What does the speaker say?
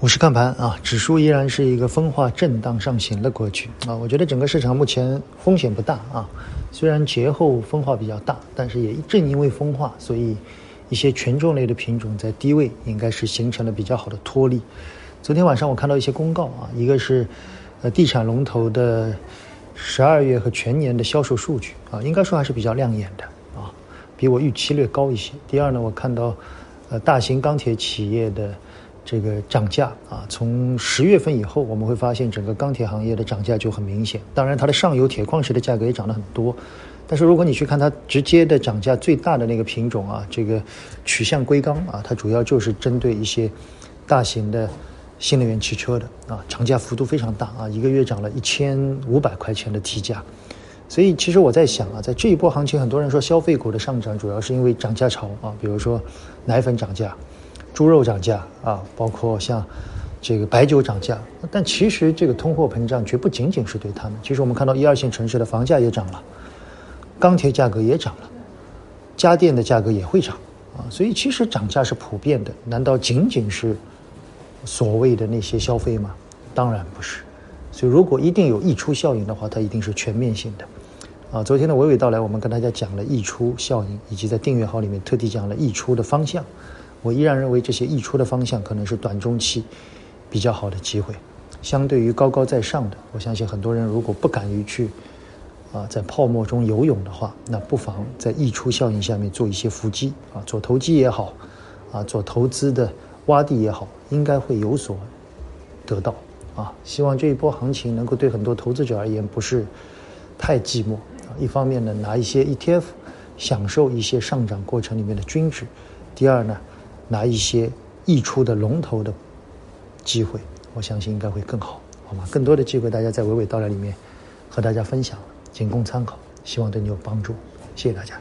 我是看盘啊，指数依然是一个分化震荡上行的格局啊。我觉得整个市场目前风险不大啊，虽然节后分化比较大，但是也正因为分化，所以一些权重类的品种在低位应该是形成了比较好的托力。昨天晚上我看到一些公告啊，一个是呃地产龙头的十二月和全年的销售数据啊，应该说还是比较亮眼的啊，比我预期略高一些。第二呢，我看到呃大型钢铁企业的。这个涨价啊，从十月份以后，我们会发现整个钢铁行业的涨价就很明显。当然，它的上游铁矿石的价格也涨了很多。但是，如果你去看它直接的涨价最大的那个品种啊，这个曲项硅钢啊，它主要就是针对一些大型的新能源汽车的啊，涨价幅度非常大啊，一个月涨了一千五百块钱的提价。所以，其实我在想啊，在这一波行情，很多人说消费股的上涨主要是因为涨价潮啊，比如说奶粉涨价。猪肉涨价啊，包括像这个白酒涨价，但其实这个通货膨胀绝不仅仅是对他们。其实我们看到一二线城市的房价也涨了，钢铁价格也涨了，家电的价格也会涨啊。所以其实涨价是普遍的，难道仅仅是所谓的那些消费吗？当然不是。所以如果一定有溢出效应的话，它一定是全面性的。啊，昨天的娓娓道来，我们跟大家讲了溢出效应，以及在订阅号里面特地讲了溢出的方向。我依然认为这些溢出的方向可能是短中期比较好的机会，相对于高高在上的，我相信很多人如果不敢于去啊在泡沫中游泳的话，那不妨在溢出效应下面做一些伏击啊，做投机也好，啊做投资的洼地也好，应该会有所得到啊。希望这一波行情能够对很多投资者而言不是太寂寞啊。一方面呢，拿一些 ETF 享受一些上涨过程里面的均值；第二呢。拿一些溢出的龙头的机会，我相信应该会更好，好吗？更多的机会，大家在娓娓道来里面和大家分享，仅供参考，希望对你有帮助，谢谢大家。